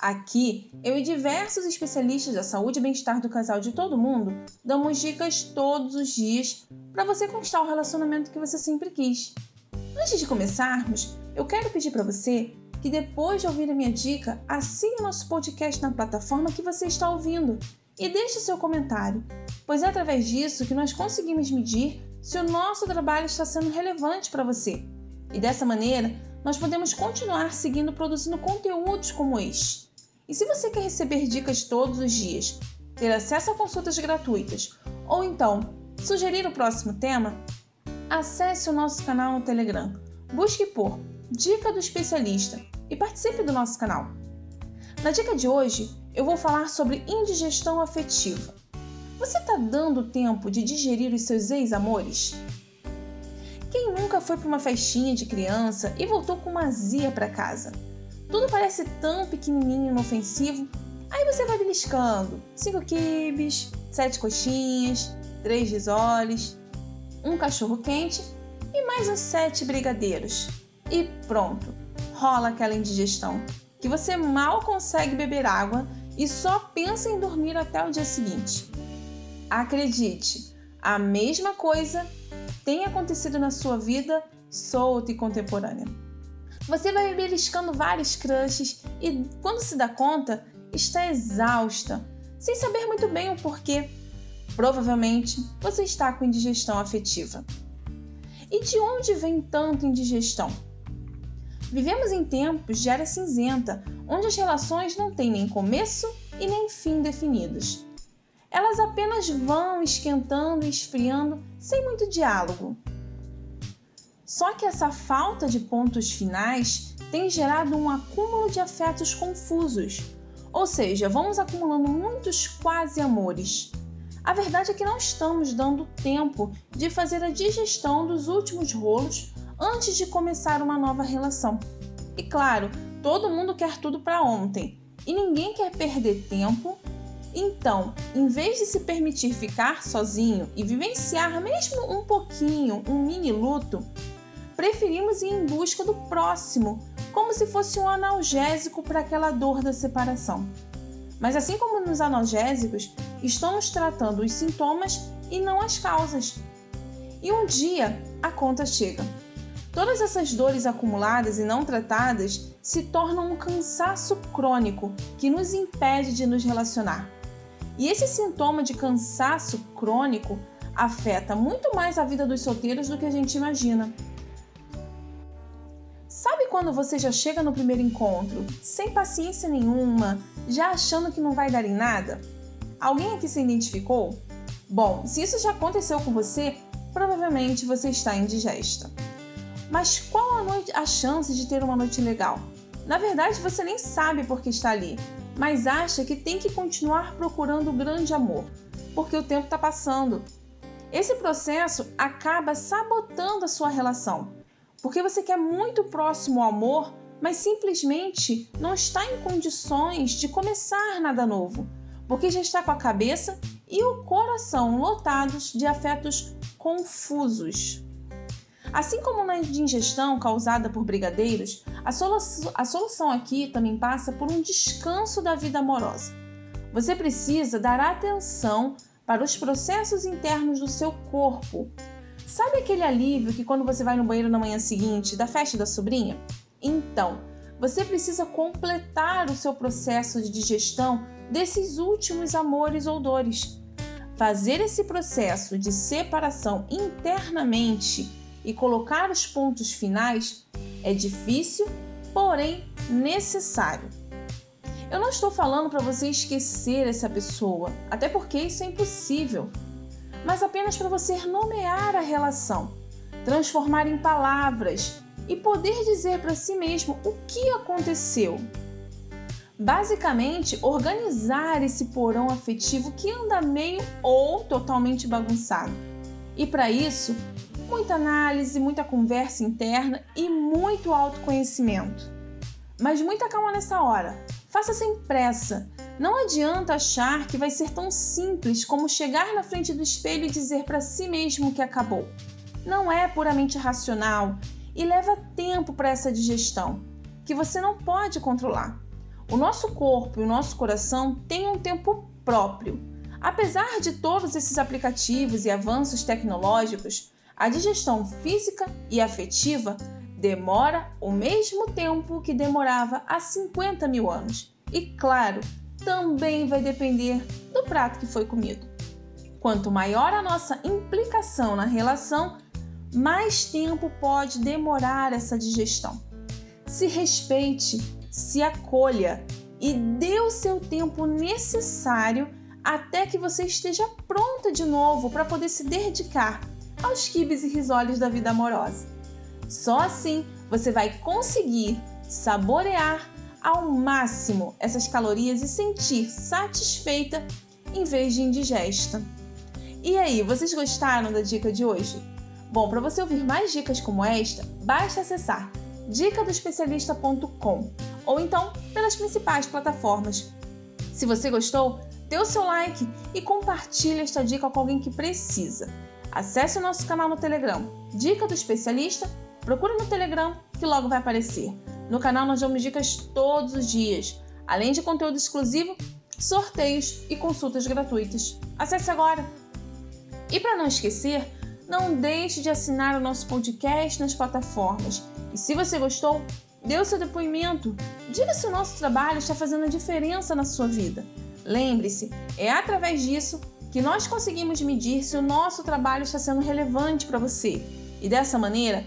Aqui, eu e diversos especialistas da saúde e bem-estar do casal de todo mundo damos dicas todos os dias para você conquistar o relacionamento que você sempre quis. Antes de começarmos, eu quero pedir para você que depois de ouvir a minha dica, assine nosso podcast na plataforma que você está ouvindo e deixe seu comentário, pois é através disso que nós conseguimos medir se o nosso trabalho está sendo relevante para você. E dessa maneira, nós podemos continuar seguindo produzindo conteúdos como este. E se você quer receber dicas todos os dias, ter acesso a consultas gratuitas ou então sugerir o próximo tema, acesse o nosso canal no Telegram. Busque por Dica do Especialista e participe do nosso canal. Na dica de hoje, eu vou falar sobre indigestão afetiva. Você está dando tempo de digerir os seus ex-amores? Quem nunca foi para uma festinha de criança e voltou com uma azia para casa? Tudo parece tão pequenininho inofensivo. Aí você vai beliscando: cinco quibes, sete coxinhas, três risoles, um cachorro quente e mais uns sete brigadeiros. E pronto, rola aquela indigestão que você mal consegue beber água e só pensa em dormir até o dia seguinte. Acredite, a mesma coisa tem acontecido na sua vida solta e contemporânea. Você vai beliscando vários crushes e, quando se dá conta, está exausta, sem saber muito bem o porquê. Provavelmente você está com indigestão afetiva. E de onde vem tanta indigestão? Vivemos em tempos de era cinzenta, onde as relações não têm nem começo e nem fim definidos. Elas apenas vão esquentando e esfriando sem muito diálogo. Só que essa falta de pontos finais tem gerado um acúmulo de afetos confusos, ou seja, vamos acumulando muitos quase amores. A verdade é que não estamos dando tempo de fazer a digestão dos últimos rolos antes de começar uma nova relação. E claro, todo mundo quer tudo para ontem e ninguém quer perder tempo. Então, em vez de se permitir ficar sozinho e vivenciar mesmo um pouquinho um mini luto, preferimos ir em busca do próximo, como se fosse um analgésico para aquela dor da separação. Mas assim como nos analgésicos, estamos tratando os sintomas e não as causas. E um dia a conta chega. Todas essas dores acumuladas e não tratadas se tornam um cansaço crônico que nos impede de nos relacionar. E esse sintoma de cansaço crônico afeta muito mais a vida dos solteiros do que a gente imagina. Quando você já chega no primeiro encontro, sem paciência nenhuma, já achando que não vai dar em nada? Alguém aqui se identificou? Bom, se isso já aconteceu com você, provavelmente você está indigesta. Mas qual a, noite, a chance de ter uma noite legal? Na verdade, você nem sabe por que está ali, mas acha que tem que continuar procurando o grande amor, porque o tempo está passando. Esse processo acaba sabotando a sua relação porque você quer muito próximo ao amor, mas simplesmente não está em condições de começar nada novo, porque já está com a cabeça e o coração lotados de afetos confusos. Assim como na digestão causada por brigadeiros, a, solu a solução aqui também passa por um descanso da vida amorosa. Você precisa dar atenção para os processos internos do seu corpo, Sabe aquele alívio que quando você vai no banheiro na manhã seguinte da festa da sobrinha? Então, você precisa completar o seu processo de digestão desses últimos amores ou dores. Fazer esse processo de separação internamente e colocar os pontos finais é difícil, porém necessário. Eu não estou falando para você esquecer essa pessoa, até porque isso é impossível mas apenas para você nomear a relação, transformar em palavras e poder dizer para si mesmo o que aconteceu. Basicamente, organizar esse porão afetivo que anda meio ou totalmente bagunçado. E para isso, muita análise, muita conversa interna e muito autoconhecimento. Mas muita calma nessa hora. Faça sem pressa. Não adianta achar que vai ser tão simples como chegar na frente do espelho e dizer para si mesmo que acabou. Não é puramente racional e leva tempo para essa digestão, que você não pode controlar. O nosso corpo e o nosso coração têm um tempo próprio. Apesar de todos esses aplicativos e avanços tecnológicos, a digestão física e afetiva demora o mesmo tempo que demorava há 50 mil anos. E claro, também vai depender do prato que foi comido. Quanto maior a nossa implicação na relação, mais tempo pode demorar essa digestão. Se respeite, se acolha e dê o seu tempo necessário até que você esteja pronta de novo para poder se dedicar aos quibes e risoles da vida amorosa. Só assim você vai conseguir saborear ao máximo essas calorias e sentir satisfeita em vez de indigesta. E aí, vocês gostaram da dica de hoje? Bom, para você ouvir mais dicas como esta, basta acessar dicadoespecialista.com ou então pelas principais plataformas. Se você gostou, dê o seu like e compartilhe esta dica com alguém que precisa. Acesse o nosso canal no Telegram, Dica do Especialista, procure no Telegram que logo vai aparecer. No canal nós damos dicas todos os dias, além de conteúdo exclusivo, sorteios e consultas gratuitas. Acesse agora! E para não esquecer, não deixe de assinar o nosso podcast nas plataformas. E se você gostou, dê o seu depoimento. Diga se o nosso trabalho está fazendo diferença na sua vida. Lembre-se, é através disso que nós conseguimos medir se o nosso trabalho está sendo relevante para você. E dessa maneira,